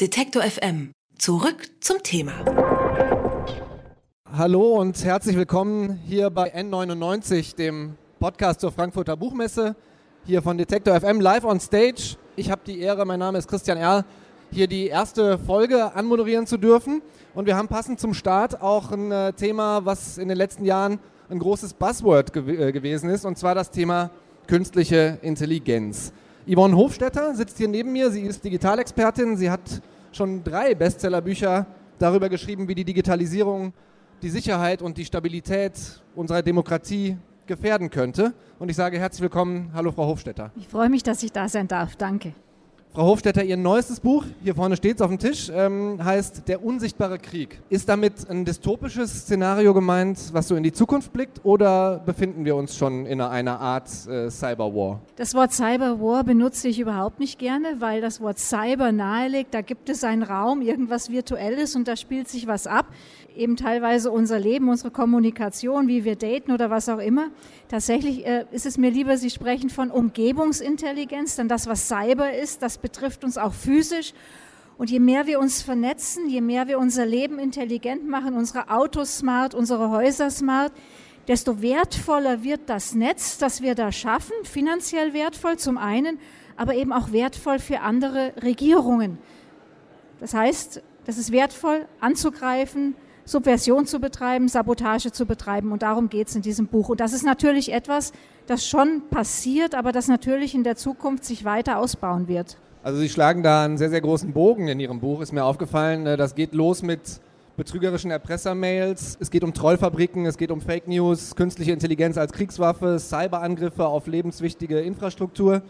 Detektor FM. Zurück zum Thema. Hallo und herzlich willkommen hier bei N99, dem Podcast zur Frankfurter Buchmesse. Hier von Detektor FM live on stage. Ich habe die Ehre, mein Name ist Christian Erl, hier die erste Folge anmoderieren zu dürfen. Und wir haben passend zum Start auch ein äh, Thema, was in den letzten Jahren ein großes Buzzword gew äh, gewesen ist, und zwar das Thema künstliche Intelligenz. Yvonne Hofstetter sitzt hier neben mir. Sie ist Digitalexpertin. Sie hat schon drei Bestsellerbücher darüber geschrieben, wie die Digitalisierung die Sicherheit und die Stabilität unserer Demokratie gefährden könnte. Und ich sage herzlich willkommen. Hallo, Frau Hofstetter. Ich freue mich, dass ich da sein darf. Danke. Frau Hofstetter, Ihr neuestes Buch, hier vorne steht es auf dem Tisch, ähm, heißt Der unsichtbare Krieg. Ist damit ein dystopisches Szenario gemeint, was so in die Zukunft blickt, oder befinden wir uns schon in einer Art äh, Cyberwar? Das Wort Cyberwar benutze ich überhaupt nicht gerne, weil das Wort Cyber nahelegt, da gibt es einen Raum, irgendwas Virtuelles und da spielt sich was ab eben teilweise unser Leben, unsere Kommunikation, wie wir daten oder was auch immer. Tatsächlich äh, ist es mir lieber, Sie sprechen von Umgebungsintelligenz, denn das, was Cyber ist, das betrifft uns auch physisch. Und je mehr wir uns vernetzen, je mehr wir unser Leben intelligent machen, unsere Autos smart, unsere Häuser smart, desto wertvoller wird das Netz, das wir da schaffen, finanziell wertvoll zum einen, aber eben auch wertvoll für andere Regierungen. Das heißt, das ist wertvoll anzugreifen, Subversion zu betreiben, Sabotage zu betreiben. Und darum geht es in diesem Buch. Und das ist natürlich etwas, das schon passiert, aber das natürlich in der Zukunft sich weiter ausbauen wird. Also Sie schlagen da einen sehr, sehr großen Bogen in Ihrem Buch, ist mir aufgefallen. Äh, das geht los mit betrügerischen Erpressermails, es geht um Trollfabriken, es geht um Fake News, künstliche Intelligenz als Kriegswaffe, Cyberangriffe auf lebenswichtige Infrastruktur.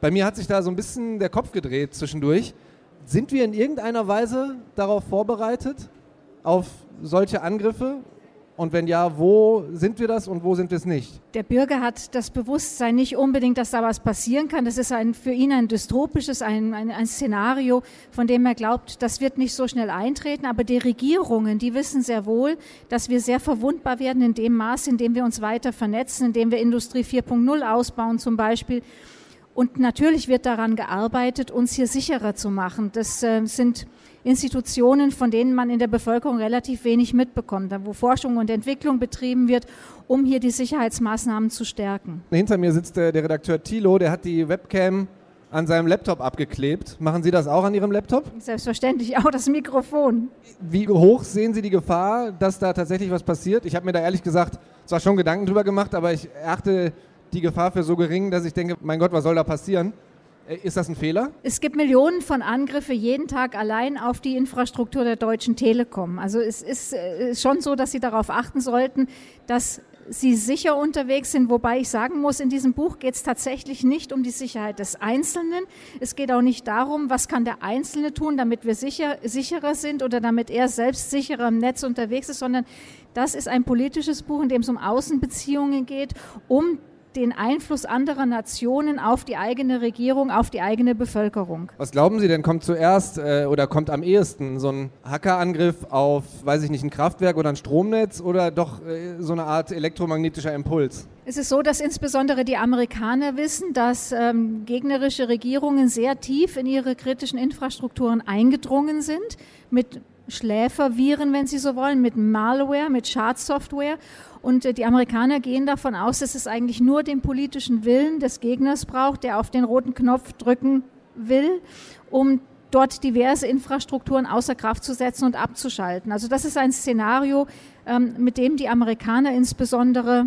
Bei mir hat sich da so ein bisschen der Kopf gedreht zwischendurch. Sind wir in irgendeiner Weise darauf vorbereitet, auf solche Angriffe? Und wenn ja, wo sind wir das und wo sind wir es nicht? Der Bürger hat das Bewusstsein nicht unbedingt, dass da was passieren kann. Das ist ein, für ihn ein dystopisches, ein, ein, ein, Szenario, von dem er glaubt, das wird nicht so schnell eintreten. Aber die Regierungen, die wissen sehr wohl, dass wir sehr verwundbar werden in dem Maß, in dem wir uns weiter vernetzen, in dem wir Industrie 4.0 ausbauen zum Beispiel. Und natürlich wird daran gearbeitet, uns hier sicherer zu machen. Das äh, sind Institutionen, von denen man in der Bevölkerung relativ wenig mitbekommt, wo Forschung und Entwicklung betrieben wird, um hier die Sicherheitsmaßnahmen zu stärken. Hinter mir sitzt der, der Redakteur Thilo, der hat die Webcam an seinem Laptop abgeklebt. Machen Sie das auch an Ihrem Laptop? Selbstverständlich, auch das Mikrofon. Wie hoch sehen Sie die Gefahr, dass da tatsächlich was passiert? Ich habe mir da ehrlich gesagt zwar schon Gedanken drüber gemacht, aber ich erachte die Gefahr für so gering, dass ich denke, mein Gott, was soll da passieren? Äh, ist das ein Fehler? Es gibt Millionen von Angriffen jeden Tag allein auf die Infrastruktur der Deutschen Telekom. Also es ist äh, schon so, dass Sie darauf achten sollten, dass Sie sicher unterwegs sind, wobei ich sagen muss, in diesem Buch geht es tatsächlich nicht um die Sicherheit des Einzelnen. Es geht auch nicht darum, was kann der Einzelne tun, damit wir sicher, sicherer sind oder damit er selbst sicherer im Netz unterwegs ist, sondern das ist ein politisches Buch, in dem es um Außenbeziehungen geht, um den Einfluss anderer Nationen auf die eigene Regierung, auf die eigene Bevölkerung. Was glauben Sie denn, kommt zuerst äh, oder kommt am ehesten so ein Hackerangriff auf, weiß ich nicht, ein Kraftwerk oder ein Stromnetz oder doch äh, so eine Art elektromagnetischer Impuls? Es ist so, dass insbesondere die Amerikaner wissen, dass ähm, gegnerische Regierungen sehr tief in ihre kritischen Infrastrukturen eingedrungen sind mit Schläferviren, wenn Sie so wollen, mit Malware, mit Schadsoftware. Und äh, die Amerikaner gehen davon aus, dass es eigentlich nur den politischen Willen des Gegners braucht, der auf den roten Knopf drücken will, um dort diverse Infrastrukturen außer Kraft zu setzen und abzuschalten. Also das ist ein Szenario, ähm, mit dem die Amerikaner insbesondere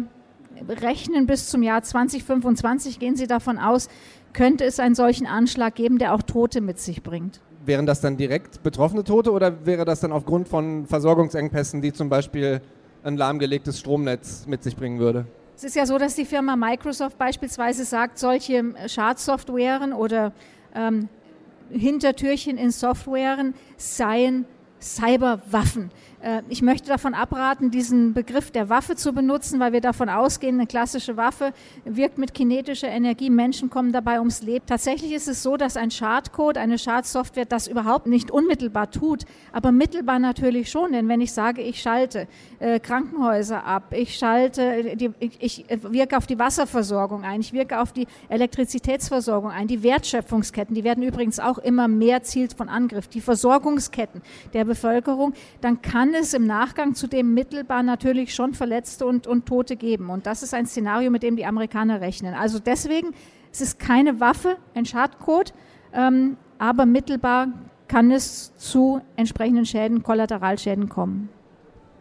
rechnen bis zum Jahr 2025, gehen sie davon aus, könnte es einen solchen Anschlag geben, der auch Tote mit sich bringt wären das dann direkt betroffene Tote oder wäre das dann aufgrund von Versorgungsengpässen, die zum Beispiel ein lahmgelegtes Stromnetz mit sich bringen würde? Es ist ja so, dass die Firma Microsoft beispielsweise sagt, solche Schadsoftwaren oder ähm, Hintertürchen in Softwaren seien Cyberwaffen. Äh, ich möchte davon abraten, diesen Begriff der Waffe zu benutzen, weil wir davon ausgehen, eine klassische Waffe wirkt mit kinetischer Energie, Menschen kommen dabei ums Leben. Tatsächlich ist es so, dass ein Schadcode, eine Schadsoftware das überhaupt nicht unmittelbar tut, aber mittelbar natürlich schon, denn wenn ich sage, ich schalte äh, Krankenhäuser ab, ich schalte, die, ich, ich wirke auf die Wasserversorgung ein, ich wirke auf die Elektrizitätsversorgung ein, die Wertschöpfungsketten, die werden übrigens auch immer mehr zielt von Angriff, die Versorgungsketten der Bevölkerung, dann kann es im Nachgang zu dem mittelbar natürlich schon Verletzte und, und Tote geben. Und das ist ein Szenario, mit dem die Amerikaner rechnen. Also deswegen, es ist keine Waffe, ein Schadcode, ähm, aber mittelbar kann es zu entsprechenden Schäden, Kollateralschäden kommen.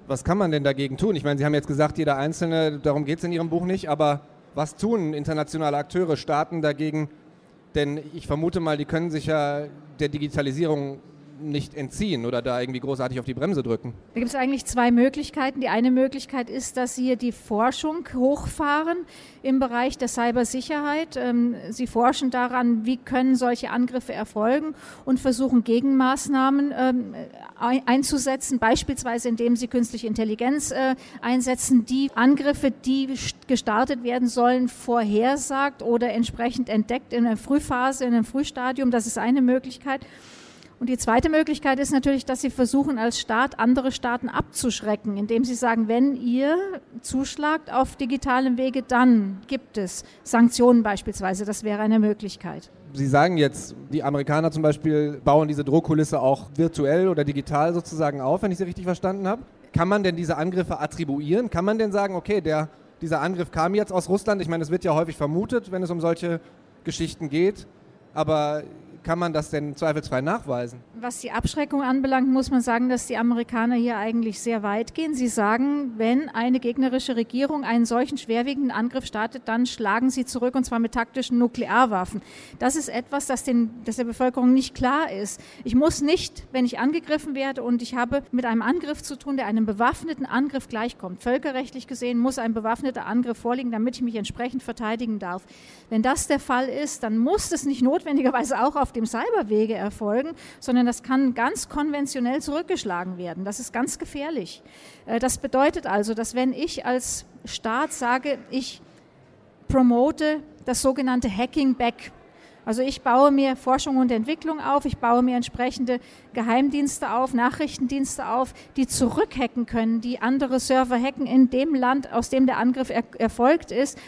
Was kann man denn dagegen tun? Ich meine, Sie haben jetzt gesagt, jeder Einzelne, darum geht es in Ihrem Buch nicht, aber was tun internationale Akteure, Staaten dagegen? Denn ich vermute mal, die können sich ja der Digitalisierung nicht entziehen oder da irgendwie großartig auf die Bremse drücken? Da gibt es eigentlich zwei Möglichkeiten. Die eine Möglichkeit ist, dass Sie hier die Forschung hochfahren im Bereich der Cybersicherheit. Ähm, Sie forschen daran, wie können solche Angriffe erfolgen und versuchen Gegenmaßnahmen ähm, einzusetzen, beispielsweise indem Sie künstliche Intelligenz äh, einsetzen, die Angriffe, die gestartet werden sollen, vorhersagt oder entsprechend entdeckt in der Frühphase, in einem Frühstadium. Das ist eine Möglichkeit. Und die zweite Möglichkeit ist natürlich, dass sie versuchen, als Staat andere Staaten abzuschrecken, indem sie sagen, wenn ihr zuschlagt auf digitalem Wege, dann gibt es Sanktionen beispielsweise. Das wäre eine Möglichkeit. Sie sagen jetzt, die Amerikaner zum Beispiel bauen diese Drohkulisse auch virtuell oder digital sozusagen auf, wenn ich Sie richtig verstanden habe. Kann man denn diese Angriffe attribuieren? Kann man denn sagen, okay, der, dieser Angriff kam jetzt aus Russland? Ich meine, es wird ja häufig vermutet, wenn es um solche Geschichten geht. Aber kann man das denn zweifelsfrei nachweisen? Was die Abschreckung anbelangt, muss man sagen, dass die Amerikaner hier eigentlich sehr weit gehen. Sie sagen, wenn eine gegnerische Regierung einen solchen schwerwiegenden Angriff startet, dann schlagen sie zurück und zwar mit taktischen Nuklearwaffen. Das ist etwas, das, den, das der Bevölkerung nicht klar ist. Ich muss nicht, wenn ich angegriffen werde und ich habe mit einem Angriff zu tun, der einem bewaffneten Angriff gleichkommt. Völkerrechtlich gesehen muss ein bewaffneter Angriff vorliegen, damit ich mich entsprechend verteidigen darf. Wenn das der Fall ist, dann muss es nicht notwendigerweise auch auf auf dem Cyberwege erfolgen, sondern das kann ganz konventionell zurückgeschlagen werden. Das ist ganz gefährlich. Äh, das bedeutet also, dass wenn ich als Staat sage, ich promote das sogenannte Hacking Back, also ich baue mir Forschung und Entwicklung auf, ich baue mir entsprechende Geheimdienste auf, Nachrichtendienste auf, die zurückhacken können, die andere Server hacken in dem Land, aus dem der Angriff er erfolgt ist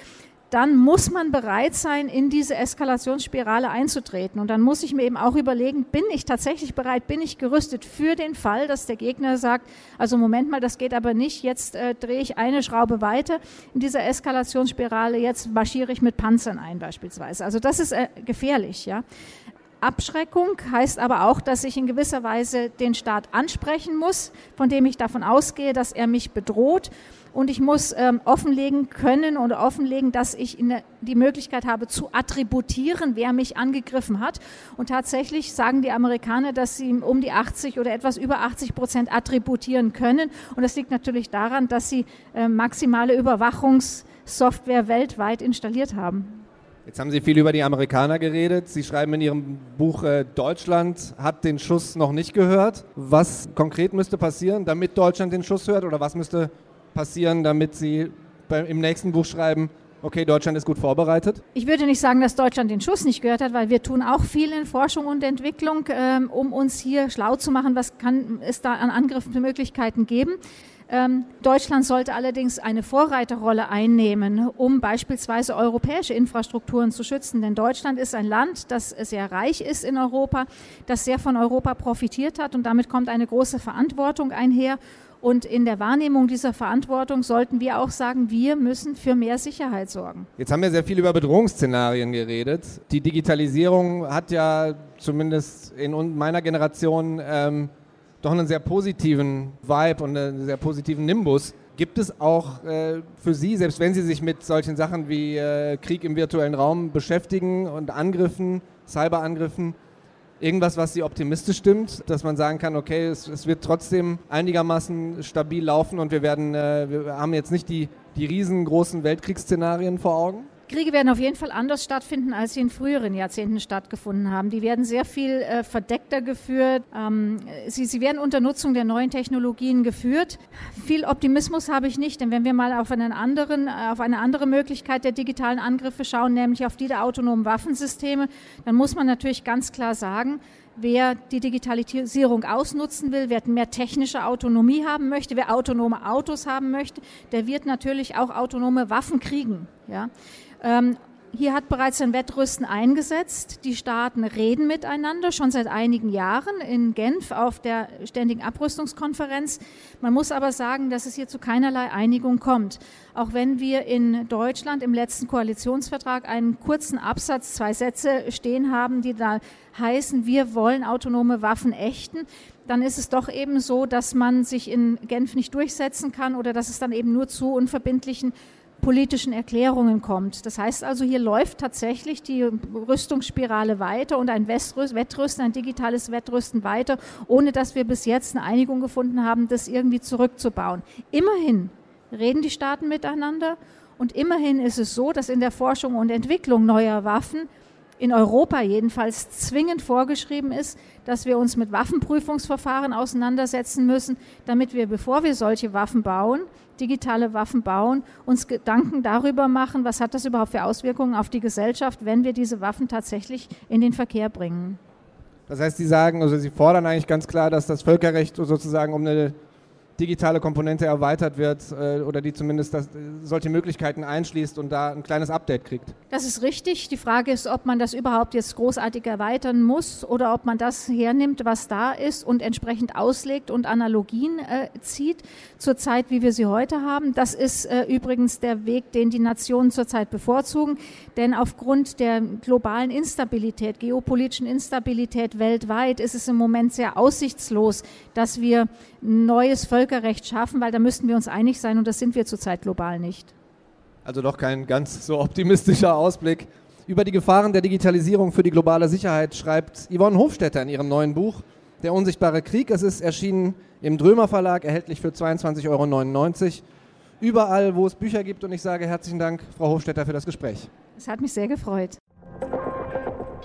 dann muss man bereit sein, in diese Eskalationsspirale einzutreten. Und dann muss ich mir eben auch überlegen, bin ich tatsächlich bereit, bin ich gerüstet für den Fall, dass der Gegner sagt, also Moment mal, das geht aber nicht, jetzt äh, drehe ich eine Schraube weiter in dieser Eskalationsspirale, jetzt marschiere ich mit Panzern ein beispielsweise. Also das ist äh, gefährlich, ja. Abschreckung heißt aber auch, dass ich in gewisser Weise den Staat ansprechen muss, von dem ich davon ausgehe, dass er mich bedroht und ich muss ähm, offenlegen können oder offenlegen, dass ich der, die Möglichkeit habe zu attributieren, wer mich angegriffen hat. Und tatsächlich sagen die Amerikaner, dass sie um die 80 oder etwas über 80 Prozent attributieren können. Und das liegt natürlich daran, dass sie äh, maximale Überwachungssoftware weltweit installiert haben. Jetzt haben Sie viel über die Amerikaner geredet. Sie schreiben in Ihrem Buch, äh, Deutschland hat den Schuss noch nicht gehört. Was konkret müsste passieren, damit Deutschland den Schuss hört? Oder was müsste passieren, damit Sie im nächsten Buch schreiben, okay, Deutschland ist gut vorbereitet? Ich würde nicht sagen, dass Deutschland den Schuss nicht gehört hat, weil wir tun auch viel in Forschung und Entwicklung, ähm, um uns hier schlau zu machen, was kann es da an Angriffsmöglichkeiten geben. Ähm, Deutschland sollte allerdings eine Vorreiterrolle einnehmen, um beispielsweise europäische Infrastrukturen zu schützen. Denn Deutschland ist ein Land, das sehr reich ist in Europa, das sehr von Europa profitiert hat und damit kommt eine große Verantwortung einher. Und in der Wahrnehmung dieser Verantwortung sollten wir auch sagen, wir müssen für mehr Sicherheit sorgen. Jetzt haben wir sehr viel über Bedrohungsszenarien geredet. Die Digitalisierung hat ja zumindest in meiner Generation ähm, doch einen sehr positiven Vibe und einen sehr positiven Nimbus. Gibt es auch äh, für Sie, selbst wenn Sie sich mit solchen Sachen wie äh, Krieg im virtuellen Raum beschäftigen und Angriffen, Cyberangriffen, irgendwas, was Sie optimistisch stimmt, dass man sagen kann, okay, es, es wird trotzdem einigermaßen stabil laufen und wir werden, äh, wir haben jetzt nicht die, die riesengroßen Weltkriegsszenarien vor Augen? Kriege werden auf jeden Fall anders stattfinden, als sie in früheren Jahrzehnten stattgefunden haben. Die werden sehr viel äh, verdeckter geführt. Ähm, sie, sie werden unter Nutzung der neuen Technologien geführt. Viel Optimismus habe ich nicht, denn wenn wir mal auf, einen anderen, auf eine andere Möglichkeit der digitalen Angriffe schauen, nämlich auf die der autonomen Waffensysteme, dann muss man natürlich ganz klar sagen, wer die Digitalisierung ausnutzen will, wer mehr technische Autonomie haben möchte, wer autonome Autos haben möchte, der wird natürlich auch autonome Waffen kriegen. Ja? Hier hat bereits ein Wettrüsten eingesetzt. Die Staaten reden miteinander schon seit einigen Jahren in Genf auf der Ständigen Abrüstungskonferenz. Man muss aber sagen, dass es hier zu keinerlei Einigung kommt. Auch wenn wir in Deutschland im letzten Koalitionsvertrag einen kurzen Absatz, zwei Sätze stehen haben, die da heißen, wir wollen autonome Waffen ächten, dann ist es doch eben so, dass man sich in Genf nicht durchsetzen kann oder dass es dann eben nur zu unverbindlichen politischen Erklärungen kommt. Das heißt also, hier läuft tatsächlich die Rüstungsspirale weiter und ein Wettrüsten, ein digitales Wettrüsten weiter, ohne dass wir bis jetzt eine Einigung gefunden haben, das irgendwie zurückzubauen. Immerhin reden die Staaten miteinander und immerhin ist es so, dass in der Forschung und Entwicklung neuer Waffen in Europa jedenfalls zwingend vorgeschrieben ist, dass wir uns mit Waffenprüfungsverfahren auseinandersetzen müssen, damit wir, bevor wir solche Waffen bauen, digitale Waffen bauen, uns Gedanken darüber machen, was hat das überhaupt für Auswirkungen auf die Gesellschaft, wenn wir diese Waffen tatsächlich in den Verkehr bringen. Das heißt, Sie sagen, also Sie fordern eigentlich ganz klar, dass das Völkerrecht sozusagen um eine digitale Komponente erweitert wird äh, oder die zumindest das, solche Möglichkeiten einschließt und da ein kleines Update kriegt. Das ist richtig. Die Frage ist, ob man das überhaupt jetzt großartig erweitern muss oder ob man das hernimmt, was da ist und entsprechend auslegt und Analogien äh, zieht zur Zeit, wie wir sie heute haben. Das ist äh, übrigens der Weg, den die Nationen zurzeit bevorzugen, denn aufgrund der globalen Instabilität, geopolitischen Instabilität weltweit ist es im Moment sehr aussichtslos, dass wir neues Völkerrecht schaffen, weil da müssten wir uns einig sein und das sind wir zurzeit global nicht. Also doch kein ganz so optimistischer Ausblick. Über die Gefahren der Digitalisierung für die globale Sicherheit schreibt Yvonne Hofstetter in ihrem neuen Buch Der unsichtbare Krieg. Es ist erschienen im Drömer Verlag, erhältlich für 22,99 Euro. Überall, wo es Bücher gibt. Und ich sage herzlichen Dank, Frau Hofstetter, für das Gespräch. Es hat mich sehr gefreut.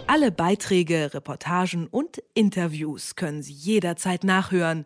Alle Beiträge, Reportagen und Interviews können Sie jederzeit nachhören